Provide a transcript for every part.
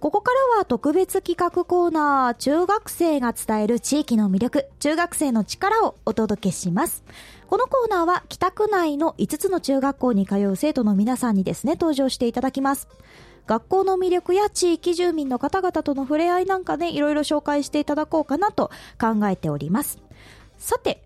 ここからは特別企画コーナー、中学生が伝える地域の魅力、中学生の力をお届けします。このコーナーは北区内の5つの中学校に通う生徒の皆さんにですね、登場していただきます。学校の魅力や地域住民の方々との触れ合いなんかね、いろいろ紹介していただこうかなと考えております。さて、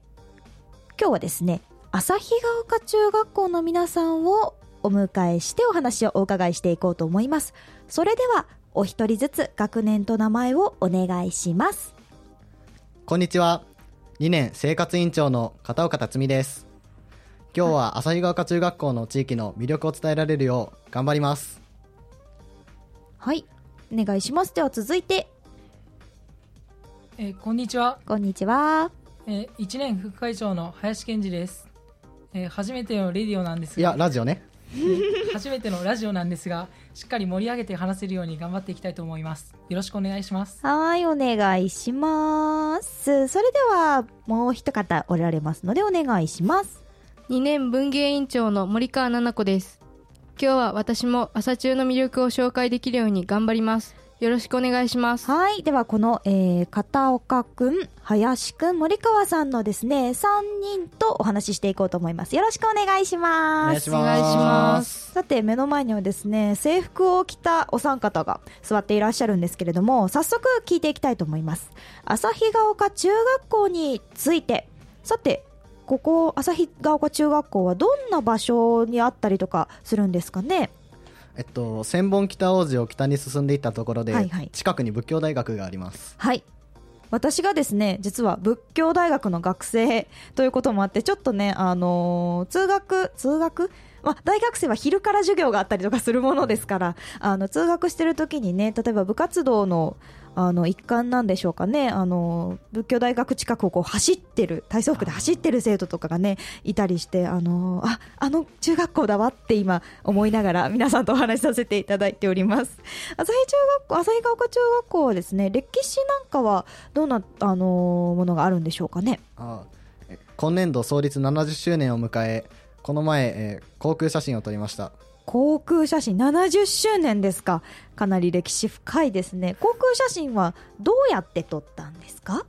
今日はですね、旭ヶ丘中学校の皆さんをお迎えしてお話をお伺いしていこうと思います。それでは、お一人ずつ学年と名前をお願いします。こんにちは。2年生活委員長の片岡辰巳です。今日は旭ヶ丘中学校の地域の魅力を伝えられるよう頑張ります。はい。お願いします。では続いて、えーこんにちは、こんにちは。えー、1年副会長の林健二です、えー初めてのレディオなんですいや、がラジオね。初めてのラジオなんですがしっかり盛り上げて話せるように頑張っていきたいと思いますよろしくお願いしますはい、お願いします。それでは、もう一方おられますのでお願いします。2年文芸委員長の森川奈々子です今日は私も朝中の魅力を紹介できるように頑張りますよろしくお願いしますはい。では、この、えー、片岡くん、林くん、森川さんのですね、3人とお話ししていこうと思います。よろしくお願いします。お願いしますさて、目の前にはですね、制服を着たお三方が座っていらっしゃるんですけれども、早速聞いていきたいと思います。旭ヶ丘中学校について、さて、ここ、旭ヶ丘中学校はどんな場所にあったりとかするんですかね？えっと、千本北大路を北に進んでいったところで、はいはい近くに仏教大学があります。はい。私がですね、実は仏教大学の学生ということもあって、ちょっとね、あのー通学、通学？まあ、大学生は昼から授業があったりとかするものですから、あの、通学してる時にね、例えば部活動の、あの、一環なんでしょうかね、あの、仏教大学近くをこう走ってる、体操服で走ってる生徒とかがね、いたりして、あの、あ、あの中学校だわって今思いながら皆さんとお話しさせていただいております。旭中学校、旭ヶ丘中学校はですね、歴史なんかはどんな、あのものがあるんでしょうかね。あ今年度創立70周年を迎え、この前、えー航空写真を撮りました。航空写真70周年ですか。かなり歴史深いですね。航空写真はどうやって撮ったんですか？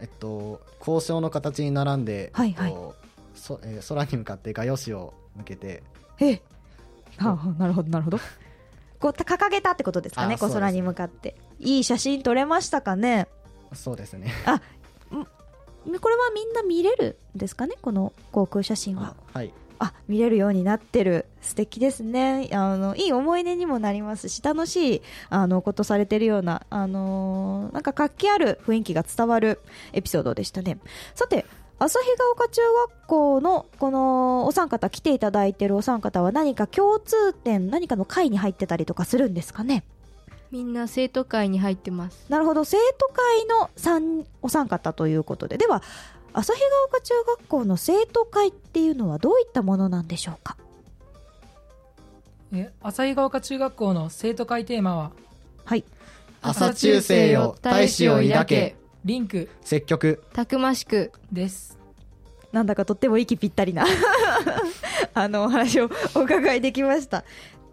えっと、交渉の形に並んで、はいはいこうそえー空に向かって画用紙を向けて、ええ。はあ、なるほど、なるほど。こう、掲げたってことですかね、こう空に向かって。いい写真撮れましたかね？そうですね。これはみんな見れるんですかね、この航空写真はあ。はい。あ見れるようになってる。素敵ですね。あのいい思い出にもなりますし楽しいあのことされてるようなあのーなんか活気ある雰囲気が伝わるエピソードでしたね。さて旭ヶ丘中学校のこのお三方来ていただいてるお三方は何か共通点何かの会に入ってたりとかするんですかね？みんな生徒会に入ってます。なるほど。生徒会の三お三方ということで。では旭ヶ丘中学校の生徒会っていうのはどういったものなんでしょうか？えー旭ヶ丘中学校の生徒会テーマは？はい。朝中世よ、大志を抱け、リンク。積極。たくましく。です。なんだかとっても息ぴったりな。あのお話をお伺いできました。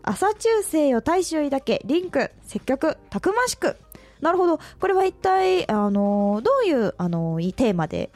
朝中世よ大志を抱け。リンク。積極たくましく。なるほど。これは一体あのどういうあのいいテーマで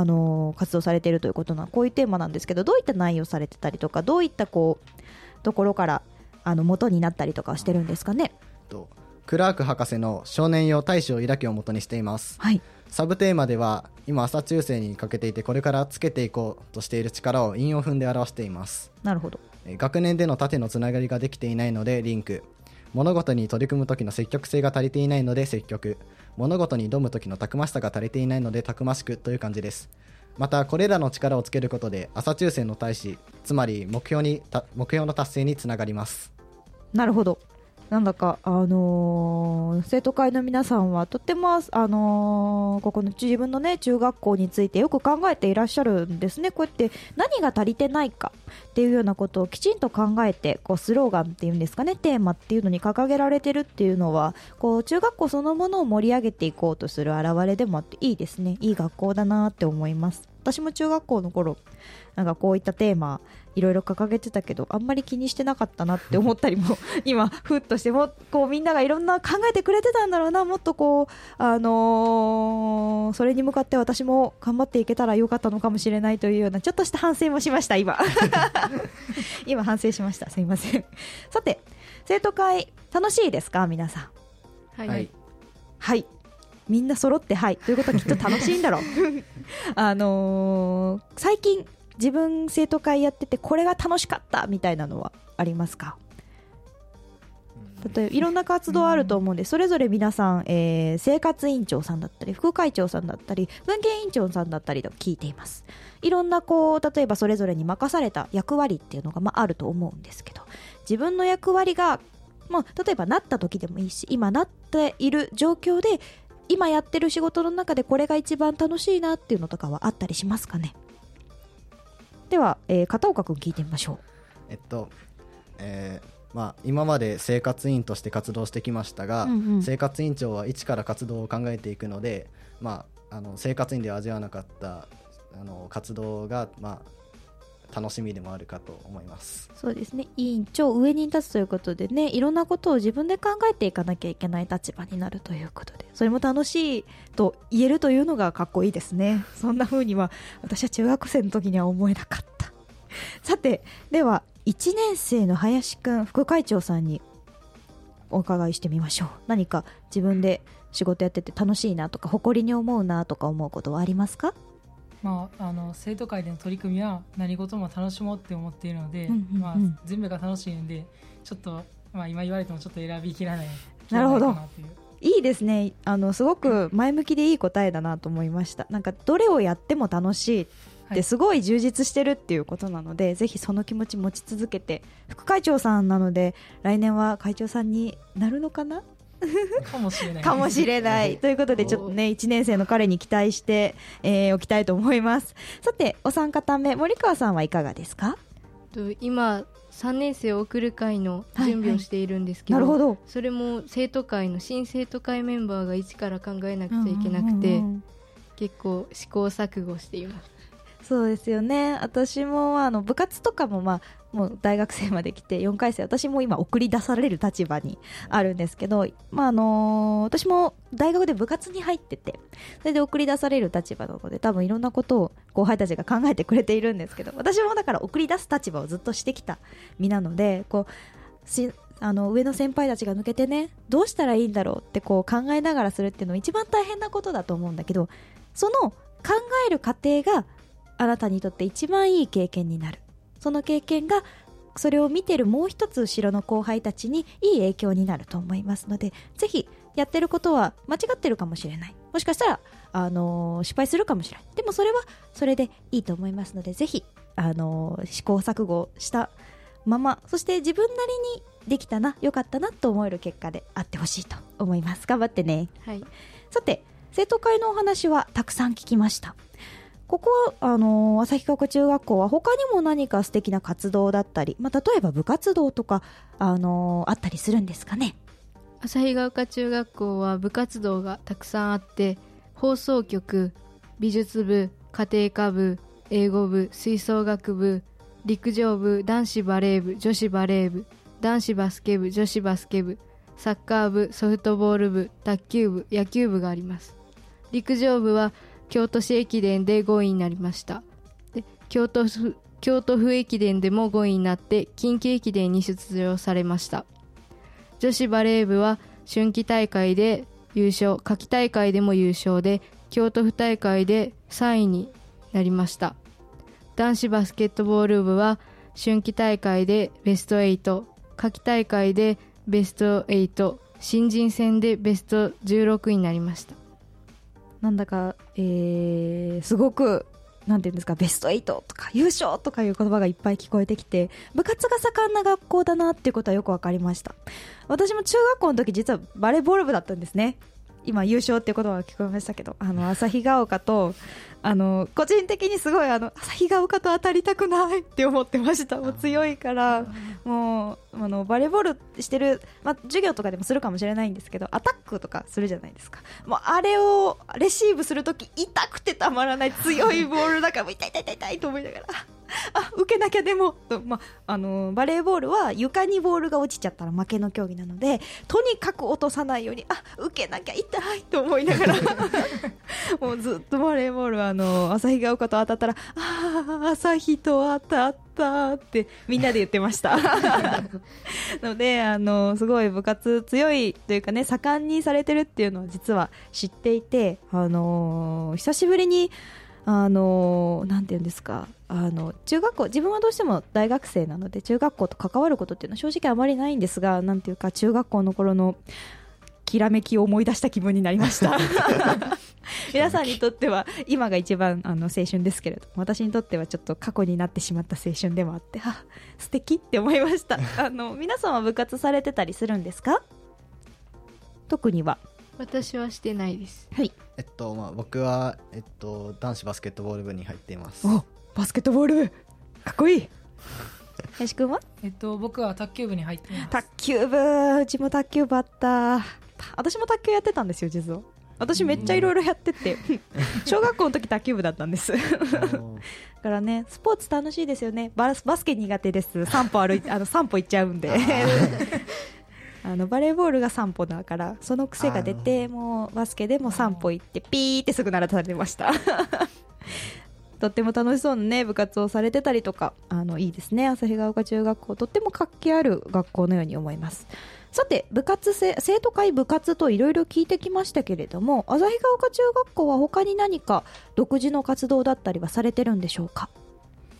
あの活動されているということなこういうテーマなんですけどどういった内容されてたりとかどういったこうところからあの元になったりとかしてるんですかね？とクラーク博士の少年よ大志を抱けを元にしています。はい。サブテーマでは今朝中世にかけていてこれからつけていこうとしている力を韻を踏んで表しています。なるほど。えー学年での縦のつながりができていないのでリンク物事に取り組む時の積極性が足りていないので積極。物事に挑む時のたくましさが足りていないのでたくましくという感じです。またこれらの力をつけることで朝抽選の大使つまり目標にた目標の達成につながります。なるほど。なんだか、あのー生徒会の皆さんはとても、あのーここの自分のね、中学校についてよく考えていらっしゃるんですね。こうやって何が足りてないかっていうようなことをきちんと考えて、こうスローガンっていうんですかね、テーマっていうのに掲げられてるっていうのは、こう中学校そのものを盛り上げていこうとする表れでもあっていいですね。いい学校だなって思います。私も中学校の頃なんかこういったテーマいろいろ掲げてたけどあんまり気にしてなかったなって思ったりも 今ふっとしてもこうみんながいろんな考えてくれてたんだろうなもっとこうあのーそれに向かって私も頑張っていけたらよかったのかもしれないというようなちょっとした反省もしました今。今反省しました。すいません。さて生徒会楽しいですか？皆さん。はい、はい。はい。みんな揃ってはい。ということはきっと楽しいんだろう。あのー最近自分生徒会やっててこれが楽しかったみたいなのはありますか？例えばいろんな活動あると思うんで、それぞれ皆さん、えー生活委員長さんだったり副会長さんだったり文芸委員長さんだったりと聞いていますいろんなこう例えばそれぞれに任された役割っていうのが、まあ、あると思うんですけど自分の役割が、まあ、例えばなった時でもいいし今なっている状況で今やってる仕事の中でこれが一番楽しいなっていうのとかはあったりしますかね？では、えー片岡君聞いてみましょえっと、えーまあ、今まで生活委員として活動してきましたが、うんうん。生活委員長は一から活動を考えていくので、まあ、あの生活委員では味わわなかったあの活動が、まあ、楽しみでもあるかと思います。そうですね。委員長上に立つということでねいろんなことを自分で考えていかなきゃいけない立場になるということでそれも楽しいと言えるというのがかっこいいですね。そんな風には私は中学生の時には思えなかった。さてでは1年生の林くん副会長さんにお伺いしてみましょう。何か自分で仕事やってて楽しいなとか誇りに思うなとか思うことはありますか？まあ、あの生徒会での取り組みは何事も楽しもうって思っているので、うんうんうん。まあ、全部が楽しいのでちょっと、まあ、今言われてもちょっと選びきらないなるほど。いいですね。あのすごく前向きでいい答えだなと思いました。なんかどれをやっても楽しいっはい。てすごい充実してるっていうことなので、ぜひその気持ち持ち続けて。副会長さんなので来年は会長さんになるのかなかもしれない。かもしれない。ということでちょっとね1年生の彼に期待して、えーおきたいと思います。さてお三方目森川さんはいかがですか？と今3年生を送る会の準備をしているんですけど,、なるほど。それも生徒会の新生徒会メンバーが一から考えなくちゃいけなくて、うんうんうん。結構試行錯誤しています。そうですよね。私もあの部活とかも、まあ、もう大学生まで来て4回生私も今送り出される立場にあるんですけど、まああの私も大学で部活に入っててそれで送り出される立場なので多分いろんなことを後輩たちが考えてくれているんですけど私もだから送り出す立場をずっとしてきた身なのでこうしあの上の先輩たちが抜けてねどうしたらいいんだろうってこう考えながらするっていうのは一番大変なことだと思うんだけどその考える過程があなたにとって一番いい経験になる。その経験がそれを見てるもう一つ後ろの後輩たちにいい影響になると思いますのでぜひやってることは間違ってるかもしれない。もしかしたら、あのー失敗するかもしれない。でもそれはそれでいいと思いますのでぜひ、あのー試行錯誤したままそして自分なりにできたなよかったなと思える結果であってほしいと思います。頑張ってね。はい。さて生徒会のお話はたくさん聞きましたここは、あの旭川中学校は他にも何か素敵な活動だったり、まあ、例えば部活動とか、あのあったりするんですかね？旭ヶ丘中学校は部活動がたくさんあって放送局美術部家庭科部英語部吹奏楽部陸上部男子バレー部女子バレー部男子バスケ部女子バスケ部サッカー部ソフトボール部卓球部野球部があります。陸上部は京都市駅伝で5位になりました。で京都府京都府駅伝でも5位になって近畿駅伝に出場されました。女子バレー部は春季大会で優勝夏季大会でも優勝で京都府大会で3位になりました。男子バスケットボール部は春季大会でベスト8夏季大会でベスト8新人戦でベスト16位になりました。なんだか、えーすごくなんていうんですかベスト8とか優勝とかいう言葉がいっぱい聞こえてきて部活が盛んな学校だなっていうことはよく分かりました。私も中学校の時実はバレーボール部だったんですね。今優勝っていう言葉が聞こえましたけどあの旭ヶ丘とあの個人的にすごいあの旭ヶ丘と当たりたくないって思ってました。もう強いからもうあのバレーボールしてる、まあ、授業とかでもするかもしれないんですけどアタックとかするじゃないですか。もうあれをレシーブするとき痛くてたまらない強いボールだから痛い痛い痛い痛いと思いながらあ受けなきゃでも。と、まあ、あのバレーボールは床にボールが落ちちゃったら負けの競技なのでとにかく落とさないようにあ受けなきゃ痛いと思いながら。もうずっとバレーボールはあの旭ヶ丘と当たったらああ旭と当たったってみんなで言ってました。のであのすごい部活強いというかね盛んにされてるっていうのを実は知っていてあの久しぶりにあのなんていうんですかあの中学校自分はどうしても大学生なので中学校と関わることっていうのは正直あまりないんですがなんていうか中学校の頃のきらめきを思い出した気分になりました。皆さんにとっては今が一番あの青春ですけれど私にとってはちょっと過去になってしまった青春でもあってあ素敵って思いました。あの皆さんは部活されてたりするんですか？特には。私はしてないです。はい。えっとまあ、僕は、えっと、男子バスケットボール部に入っています。おバスケットボール。部かっこいい。林くんは？えっと僕は卓球部に入っています。卓球部。うちも卓球部あった。私も卓球やってたんですよ実は。私めっちゃいろいろやってて。小学校の時卓球部だったんです。だからねスポーツ楽しいですよね。バスバスケ苦手です。散歩歩いてあの散歩行っちゃうんで。あのバレーボールが散歩だからその癖が出てもうバスケでも散歩行ってピーってすぐ鳴らされましたとっても楽しそうなね部活をされてたりとかあのいいですね。旭ヶ丘中学校とっても活気ある学校のように思います。さて部活生生徒会部活といろいろ聞いてきましたけれども旭ヶ丘中学校は他に何か独自の活動だったりはされてるんでしょうか？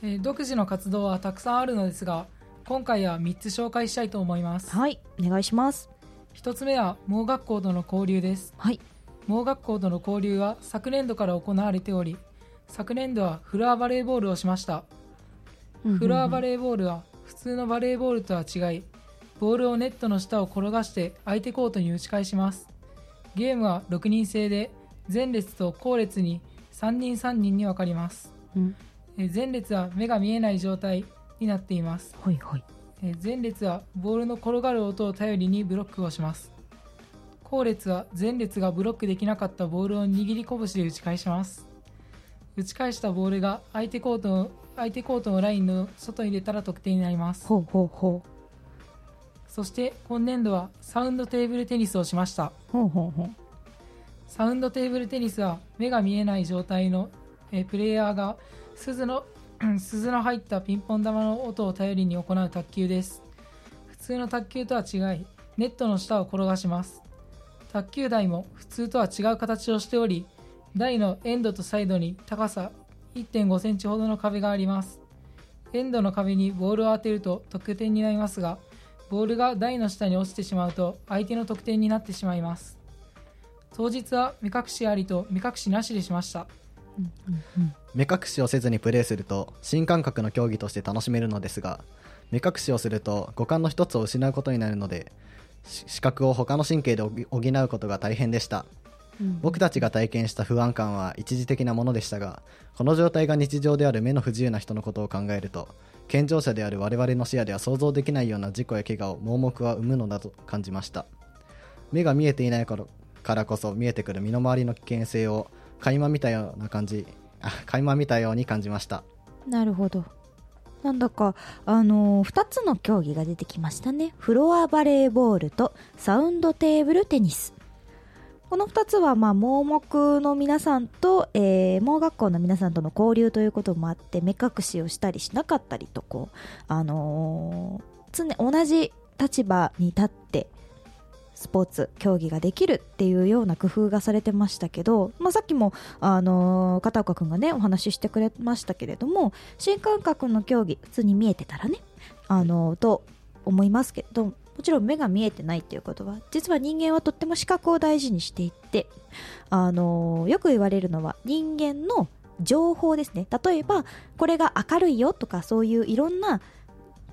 えー独自の活動はたくさんあるのですが今回は3つ紹介したいと思います。はいお願いします。1つ目は盲学校との交流です。はい。盲学校との交流は昨年度から行われており昨年度はフロアバレーボールをしました。フロアバレレーボールは普通のバレーボールとは違いボールをネットの下を転がして相手コートに打ち返します。ゲームは6人制で前列と後列に3人3人に分かります。うん。えー前列は目が見えない状態になっています。はいはい。えー前列はボールの転がる音を頼りにブロックをします。後列は前列がブロックできなかったボールを握り拳で打ち返します打ち返したボールが相手コートの相手コートのラインの外に出たら得点になります。ほうほうほう。そして今年度はサウンドテーブルテニスをしました。ほうほうほう。サウンドテーブルテニスは目が見えない状態のえープレイヤーが鈴の 鈴の入ったピンポン玉の音を頼りに行う卓球です。普通の卓球とは違いネットの下を転がします。卓球台も普通とは違う形をしており台のエンドとサイドに高さ1.5センチほどの壁があります。エンドの壁にボールを当てると得点になりますがボールが台の下に落ちてしまうと相手の得点になってしまいます。当日は目隠しありと目隠しなしでしました。目隠しをせずにプレーすると新感覚の競技として楽しめるのですが目隠しをすると五感の一つを失うことになるので視覚を他の神経で補うことが大変でした。僕たちが体験した不安感は一時的なものでしたがこの状態が日常である目の不自由な人のことを考えると健常者である我々の視野では想像できないような事故や怪我を盲目は生むのだと感じました目が見えていないからこそ見えてくる身の回りの危険性を垣間見たような感じあ垣間見たように感じましたなるほどなんだか、あのー、2つの競技が出てきましたね。フロアバレーボールとサウンドテーブルテニス。この2つは、まあ、盲目の皆さんと、えー盲学校の皆さんとの交流ということもあって、目隠しをしたりしなかったりと、こう、あのー常、同じ立場に立って、スポーツ競技ができるっていうような工夫がされてましたけど、まあ、さっきも、あのー片岡君がねお話ししてくれましたけれども新感覚の競技普通に見えてたらね、あのーと思いますけどもちろん目が見えてないっていうことは実は人間はとっても視覚を大事にしていて、あのーよく言われるのは人間の情報ですね。例えばこれが明るいよとかそういういろんな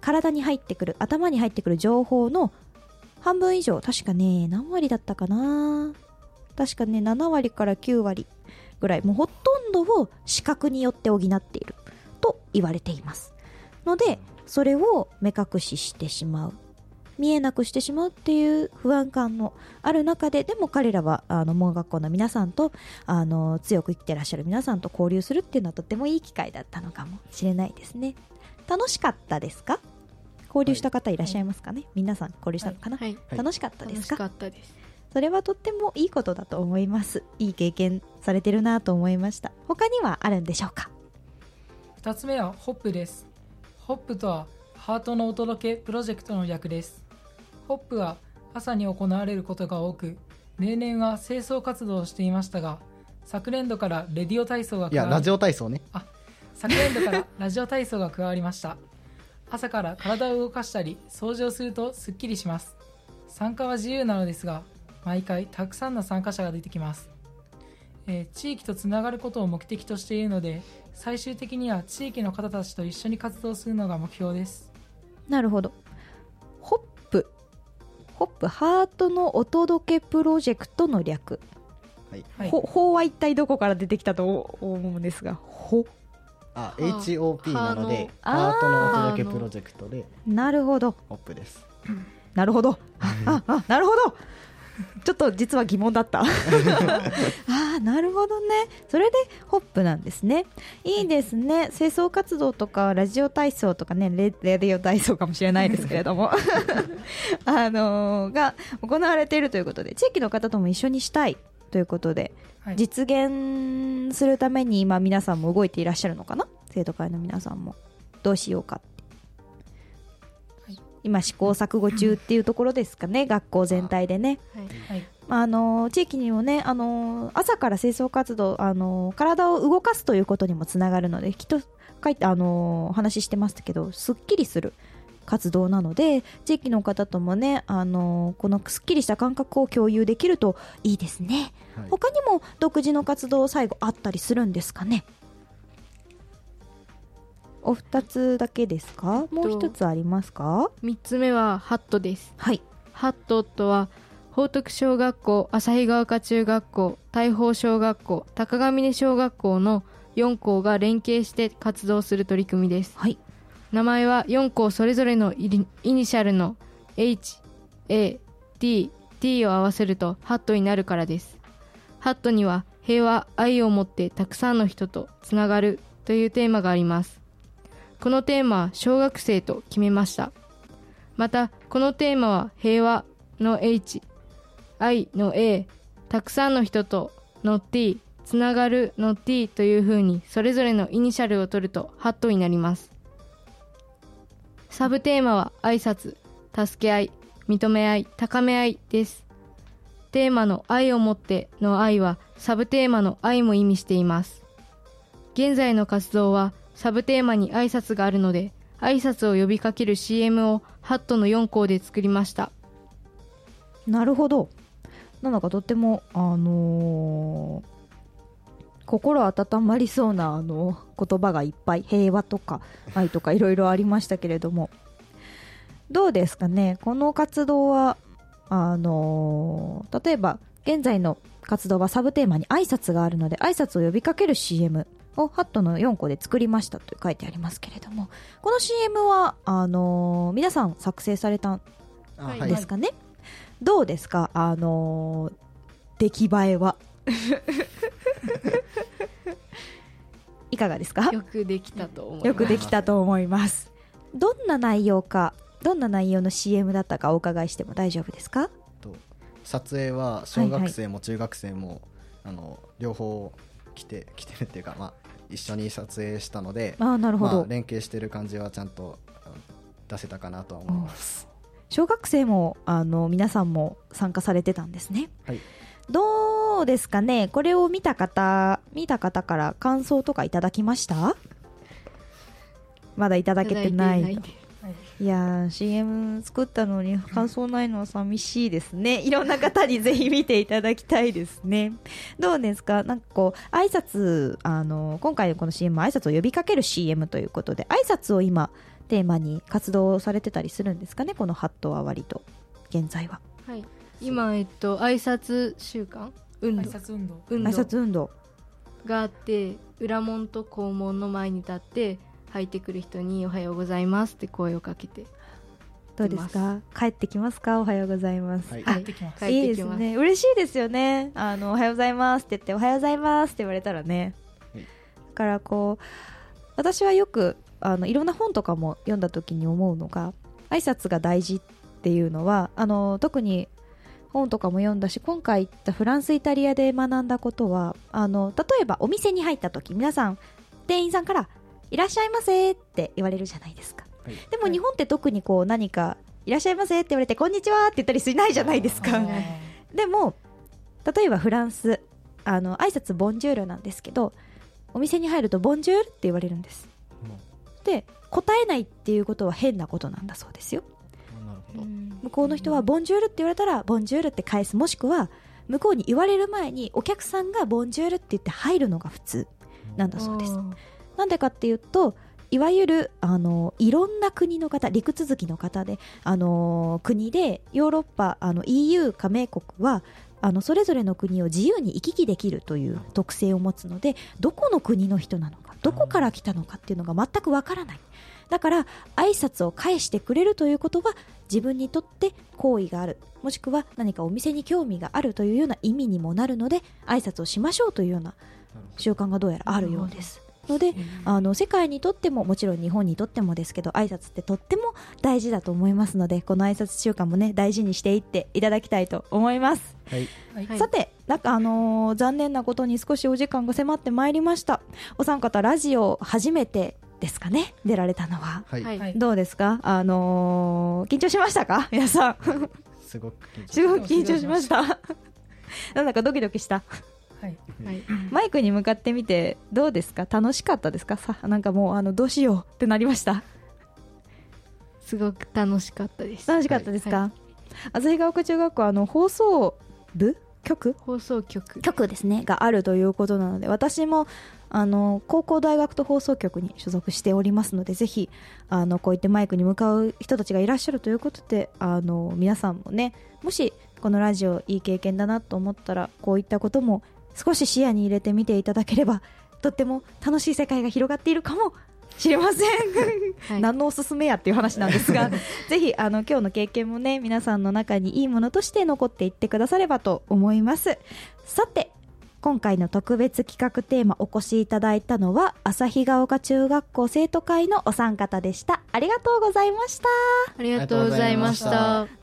体に入ってくる頭に入ってくる情報の半分以上確かね何割だったかな？確かね7割から9割ぐらい。もうほとんどを視覚によって補っていると言われています。のでそれを目隠ししてしまう。見えなくしてしまうっていう不安感のある中ででも彼らはあの盲学校の皆さんとあの強く生きてらっしゃる皆さんと交流するっていうのはとてもいい機会だったのかもしれないですね。楽しかったですか？交流した方いらっしゃいますかね、皆さん交流したのかな、はい。はい楽しかったで楽しすかかったです。それはとってもいいことだと思います。いい経験されてるなと思いました。他にはあるんでしょうか？2つ目はホップです。ホップとはハートのお届けプロジェクトの略ですホップは朝に行われることが多く例年は清掃活動をしていましたが昨年度からレディオ体操が加わりいやラジオ体操ね。昨年度からラジオ体操が加わりました。朝から体を動かしたり掃除をするとすっきりします。参加は自由なのですが毎回たくさんの参加者が出てきます、えー地域とつながることを目的としているので最終的には地域の方たちと一緒に活動するのが目標です。なるほどホップハートのお届けプロジェクトの略、はい。はい。ほ法は一体どこから出てきたと思うんですがほ。あは HOP なのでハートのお届けプロジェクトで。なるほど。ホップです。なるほど。ああなるほどちょっと実は疑問だった。ああなるほどね。それでホップなんですね。いいですね。清掃活動とかラジオ体操とかねレレディオ体操かもしれないですけれども。あのーが行われているということで地域の方とも一緒にしたいということではい。実現するために今皆さんも動いていらっしゃるのかな？生徒会の皆さんも。どうしようか今試行錯誤中っていうところですかね学校全体でね。はい。あの地域にもねあの朝から清掃活動あの体を動かすということにもつながるのできっと書いてあの話してましたけどすっきりする活動なので地域の方ともねあのこのすっきりした感覚を共有できるといいですね。はい。他にも独自の活動最後あったりするんですかねお二つだけですか？もう一つありますか？3つ目はハットです。はい。ハットとは報徳小学校旭川丘中学校大宝小学校高ヶ峰小学校の4校が連携して活動する取り組みです。はい。名前は4校それぞれのイニシャルの H、A、T、T を合わせるとハットになるからです。ハットには平和、愛を持ってたくさんの人とつながるというテーマがあります。このテーマは小学生と決めました。また、このテーマは平和の H、愛の A、たくさんの人との T、つながるの T という風にそれぞれのイニシャルを取るとハットになります。サブテーマは挨拶、助け合い、認め合い、高め合いです。テーマの愛をもっての愛はサブテーマの愛も意味しています。現在の活動はサブテーマに挨拶があるので、挨拶を呼びかける CM をハットの4校で作りました。なるほど。なんだかとってもあのー心温まりそうなあの言葉がいっぱい平和とか愛とかいろいろありましたけれども。どうですかね？この活動はあの例えば現在の活動はサブテーマに挨拶があるので挨拶を呼びかける CM をハットの4個で作りましたと書いてありますけれどもこの CM はあのー皆さん作成されたんですかね、どうですか？あのー出来栄えは？いかがですか？よくできたと思います。よくできたと思います。どんな内容かどんな内容の CM だったかお伺いしても大丈夫ですか？と撮影は小学生も中学生も、あの両方来て来てるっていうか、まあ、一緒に撮影したのでああなるほど、まあ、連携してる感じはちゃんと出せたかなとは思います、小学生もあの皆さんも参加されてたんですね。はい、どうですかね？これを見た方見た方から感想とかいただきました？まだいただけてないいやー CM 作ったのに感想ないのは寂しいですね。いろんな方にぜひ見ていただきたいですね。どうですか？なんかこう挨拶あの今回のこの CM は挨拶を呼びかける CM ということで挨拶を今テーマに活動されてたりするんですかね？このハットは割と現在は。はい、今、えっと、挨拶週間？挨運動。拶運動。挨運動。拶運動。があって裏門と校門の前に立って入ってくる人に「おはようございます」って声をかけて。どうですか？帰ってきますか？おはようございます、はい。帰ってきます、帰いいですね。嬉しいですよね。あのおはようございますって言っておはようございますって言われたらね、はい。だからこう私はよくあのいろんな本とかも読んだ時に思うのが挨拶が大事っていうのはあの特に本とかも読んだし今回行ったフランスイタリアで学んだことはあの例えばお店に入った時皆さん店員さんから「いらっしゃいませ」って言われるじゃないですか。はい。でも日本って特にこう何か「いらっしゃいませ」って言われて「こんにちは」って言ったりしないじゃないですか。でも例えばフランスあの挨拶ボンジュールなんですけどお店に入るとボンジュールって言われるんです。で答えないっていうことは変なことなんだそうですよ。向こうの人はボンジュールって言われたらボンジュールって返すもしくは向こうに言われる前にお客さんがボンジュールって言って入るのが普通なんだそうですなんでかっていうといわゆるあのいろんな国の方陸続きの方であの国でヨーロッパあの EU 加盟国はあのそれぞれの国を自由に行き来できるという特性を持つのでどこの国の人なのかどこから来たのかっていうのが全くわからない。だから挨拶を返してくれるということは自分にとって好意がある。もしくは何かお店に興味があるというような意味にもなるので挨拶をしましょうというような習慣がどうやらあるようです。のであの世界にとってももちろん日本にとってもですけど挨拶ってとっても大事だと思いますのでこの挨拶習慣もね大事にしていっていただきたいと思います、はい。さてなんかあのー残念なことに少しお時間が迫ってまいりました。お三方ラジオ初めてですかね？出られたのは。はい、どうですか？あのー緊張しましたか？皆さん。すごく緊張すごく緊張しました。なんだかドキドキしたはい。はい。マイクに向かってみてどうですか？楽しかったですか？さなんかもうあのどうしようってなりました？すごく楽しかったです。楽しかったですか、は旭川区中学校あの放送部？局放送局。局ですね。があるということなので私もあの高校大学と放送局に所属しておりますのでぜひあのこういってマイクに向かう人たちがいらっしゃるということであの皆さんもねもしこのラジオいい経験だなと思ったらこういったことも少し視野に入れてみていただければとっても楽しい世界が広がっているかもしれません。はい。何のおすすめやっていう話なんですが ぜひあの今日の経験もね皆さんの中にいいものとして残っていってくださればと思います。さて今回の特別企画テーマお越しいただいたのは旭ヶ丘中学校生徒会のお三方でした。ありがとうございました。ありがとうございました